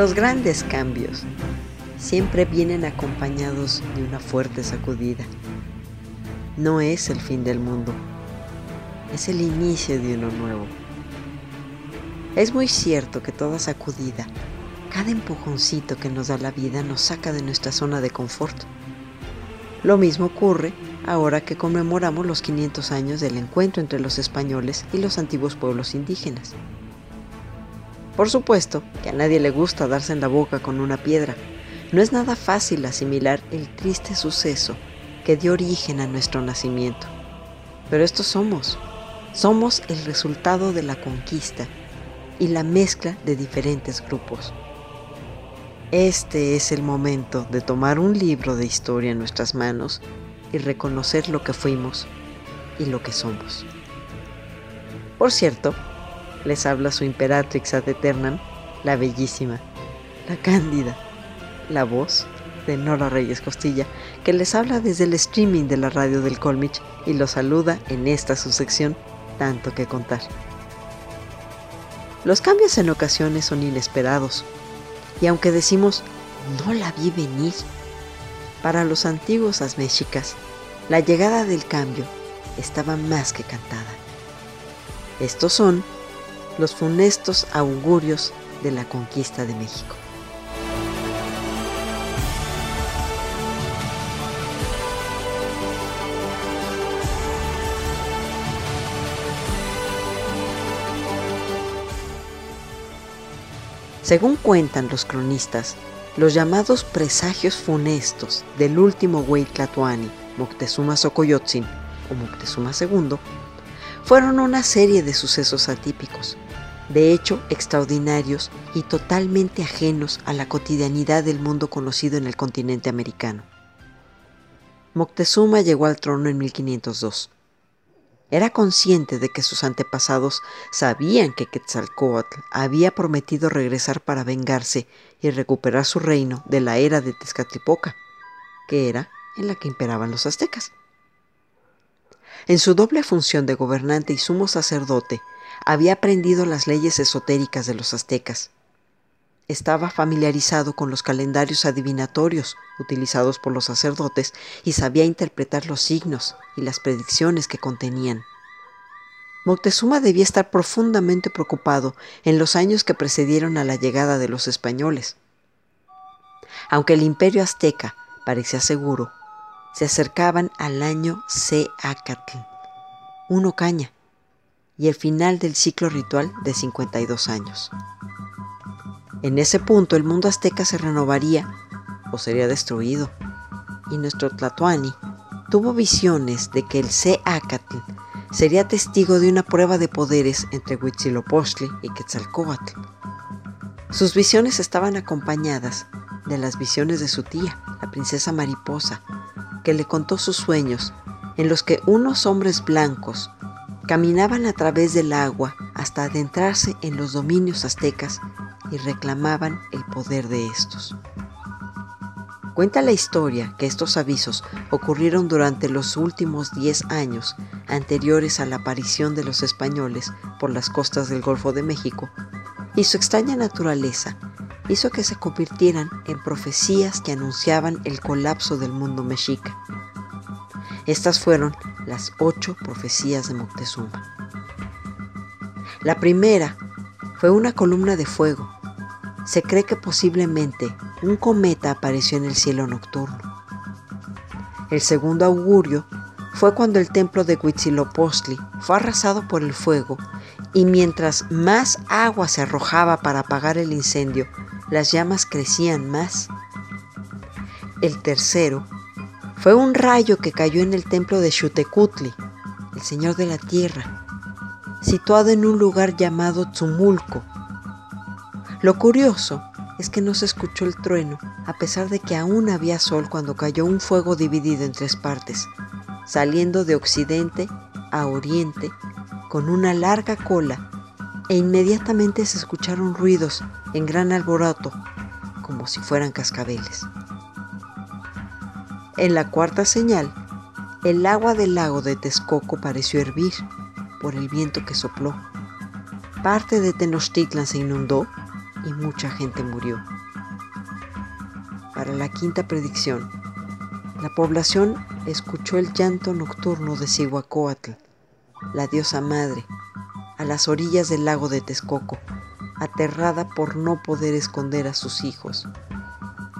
Los grandes cambios siempre vienen acompañados de una fuerte sacudida. No es el fin del mundo, es el inicio de uno nuevo. Es muy cierto que toda sacudida, cada empujoncito que nos da la vida nos saca de nuestra zona de confort. Lo mismo ocurre ahora que conmemoramos los 500 años del encuentro entre los españoles y los antiguos pueblos indígenas. Por supuesto que a nadie le gusta darse en la boca con una piedra. No es nada fácil asimilar el triste suceso que dio origen a nuestro nacimiento. Pero estos somos. Somos el resultado de la conquista y la mezcla de diferentes grupos. Este es el momento de tomar un libro de historia en nuestras manos y reconocer lo que fuimos y lo que somos. Por cierto, les habla su imperatrix ad eternam, la bellísima, la cándida, la voz de Nora Reyes Costilla, que les habla desde el streaming de la radio del Colmich y los saluda en esta su sección Tanto que contar. Los cambios en ocasiones son inesperados, y aunque decimos no la vi venir, para los antiguos asmexicas, la llegada del cambio estaba más que cantada. Estos son los funestos augurios de la conquista de México. Según cuentan los cronistas, los llamados presagios funestos del último Huaytlatoani, Moctezuma Xocoyotzin o Moctezuma II, fueron una serie de sucesos atípicos, de hecho extraordinarios y totalmente ajenos a la cotidianidad del mundo conocido en el continente americano. Moctezuma llegó al trono en 1502. Era consciente de que sus antepasados sabían que Quetzalcoatl había prometido regresar para vengarse y recuperar su reino de la era de Tezcatlipoca, que era en la que imperaban los aztecas. En su doble función de gobernante y sumo sacerdote, había aprendido las leyes esotéricas de los aztecas. Estaba familiarizado con los calendarios adivinatorios utilizados por los sacerdotes y sabía interpretar los signos y las predicciones que contenían. Moctezuma debía estar profundamente preocupado en los años que precedieron a la llegada de los españoles. Aunque el imperio azteca parecía seguro, se acercaban al año Seacatl, uno caña, y el final del ciclo ritual de 52 años. En ese punto el mundo azteca se renovaría o sería destruido, y nuestro Tlatoani tuvo visiones de que el Seacatl sería testigo de una prueba de poderes entre Huitzilopochtli y Quetzalcóatl. Sus visiones estaban acompañadas de las visiones de su tía, la princesa mariposa, que le contó sus sueños, en los que unos hombres blancos caminaban a través del agua hasta adentrarse en los dominios aztecas y reclamaban el poder de estos. Cuenta la historia que estos avisos ocurrieron durante los últimos 10 años anteriores a la aparición de los españoles por las costas del Golfo de México, y su extraña naturaleza hizo que se convirtieran en profecías que anunciaban el colapso del mundo mexica. Estas fueron las ocho profecías de Moctezuma. La primera fue una columna de fuego. Se cree que posiblemente un cometa apareció en el cielo nocturno. El segundo augurio fue cuando el templo de Huitzilopochtli fue arrasado por el fuego y mientras más agua se arrojaba para apagar el incendio, las llamas crecían más. El tercero fue un rayo que cayó en el templo de Xutecutli, el señor de la tierra, situado en un lugar llamado Tzumulco. Lo curioso es que no se escuchó el trueno, a pesar de que aún había sol cuando cayó un fuego dividido en tres partes, saliendo de occidente a oriente con una larga cola, e inmediatamente se escucharon ruidos en gran alboroto, como si fueran cascabeles. En la cuarta señal, el agua del lago de Texcoco pareció hervir por el viento que sopló. Parte de Tenochtitlan se inundó y mucha gente murió. Para la quinta predicción, la población escuchó el llanto nocturno de Cihuacóatl la diosa madre, a las orillas del lago de Texcoco, aterrada por no poder esconder a sus hijos.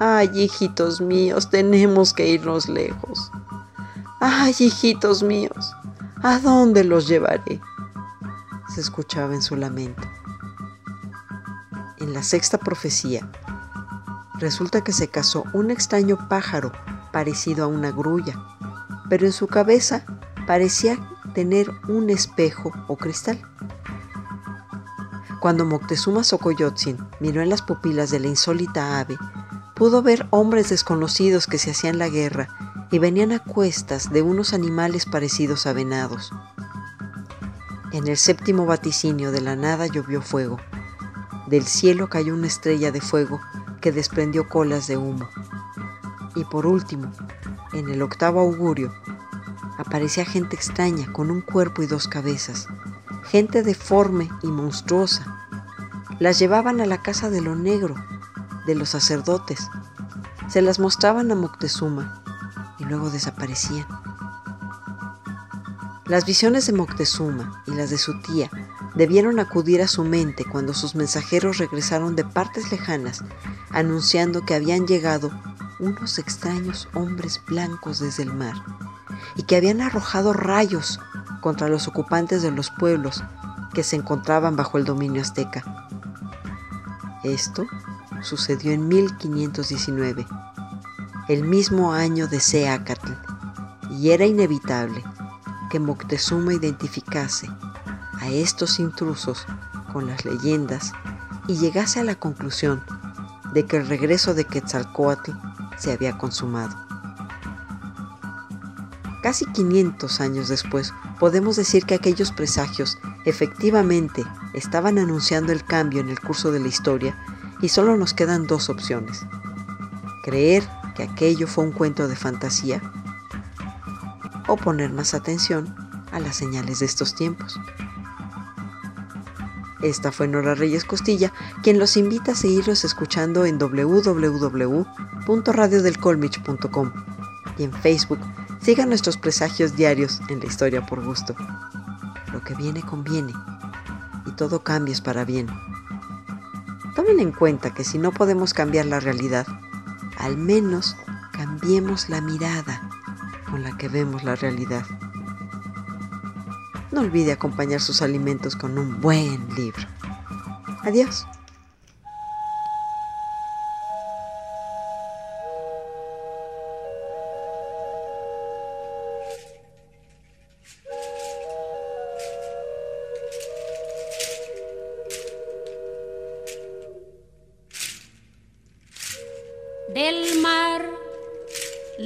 Ay, hijitos míos, tenemos que irnos lejos. Ay, hijitos míos, ¿a dónde los llevaré? se escuchaba en su lamento. En la sexta profecía, resulta que se casó un extraño pájaro parecido a una grulla, pero en su cabeza parecía tener un espejo o cristal. Cuando Moctezuma Xocoyotzin miró en las pupilas de la insólita ave, pudo ver hombres desconocidos que se hacían la guerra y venían a cuestas de unos animales parecidos a venados. En el séptimo vaticinio de la nada llovió fuego. Del cielo cayó una estrella de fuego que desprendió colas de humo. Y por último, en el octavo augurio, aparecía gente extraña con un cuerpo y dos cabezas, gente deforme y monstruosa. Las llevaban a la casa de lo negro, de los sacerdotes. Se las mostraban a Moctezuma y luego desaparecían. Las visiones de Moctezuma y las de su tía debieron acudir a su mente cuando sus mensajeros regresaron de partes lejanas anunciando que habían llegado unos extraños hombres blancos desde el mar y que habían arrojado rayos contra los ocupantes de los pueblos que se encontraban bajo el dominio azteca. Esto sucedió en 1519, el mismo año de Seacatl, y era inevitable que Moctezuma identificase a estos intrusos con las leyendas y llegase a la conclusión de que el regreso de Quetzalcoatl se había consumado. Casi 500 años después, podemos decir que aquellos presagios efectivamente estaban anunciando el cambio en el curso de la historia y solo nos quedan dos opciones. Creer que aquello fue un cuento de fantasía o poner más atención a las señales de estos tiempos. Esta fue Nora Reyes Costilla, quien los invita a seguirlos escuchando en www.radiodelcolmich.com y en Facebook Sigan nuestros presagios diarios en la historia por gusto. Lo que viene conviene y todo cambia es para bien. Tomen en cuenta que si no podemos cambiar la realidad, al menos cambiemos la mirada con la que vemos la realidad. No olvide acompañar sus alimentos con un buen libro. Adiós.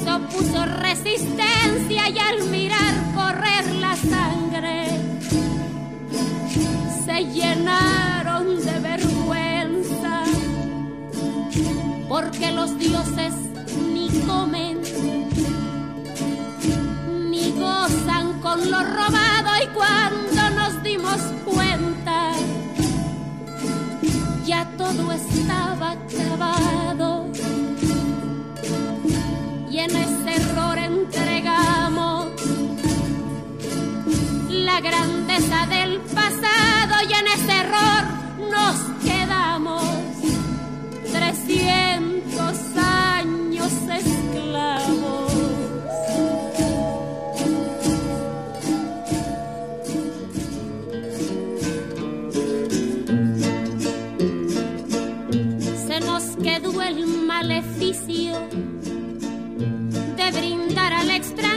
les opuso resistencia y al mirar correr la sangre se llenaron de vergüenza porque los dioses ni comen ni gozan con lo robado y cuando nos dimos cuenta ya todo estaba acabado en ese error entregamos la grandeza del pasado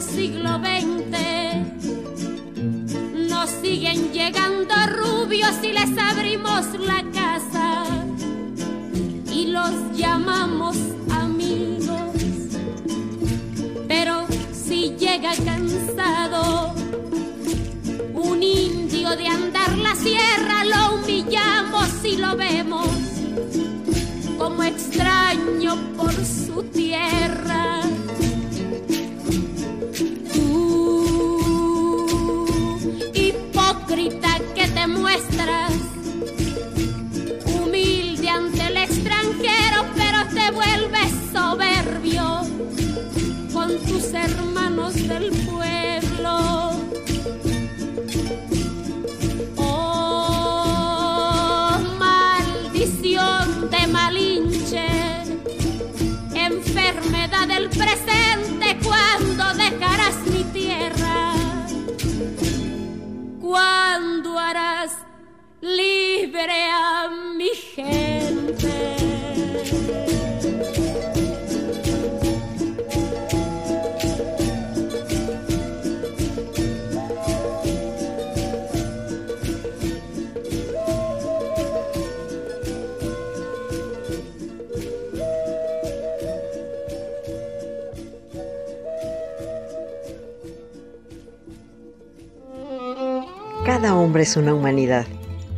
Siglo XX, nos siguen llegando rubios y les abrimos la casa y los llamamos amigos. Pero si llega cansado un indio de andar la sierra, lo humillamos y lo vemos como extraño por su tierra. A mi gente? Cada hombre es una humanidad,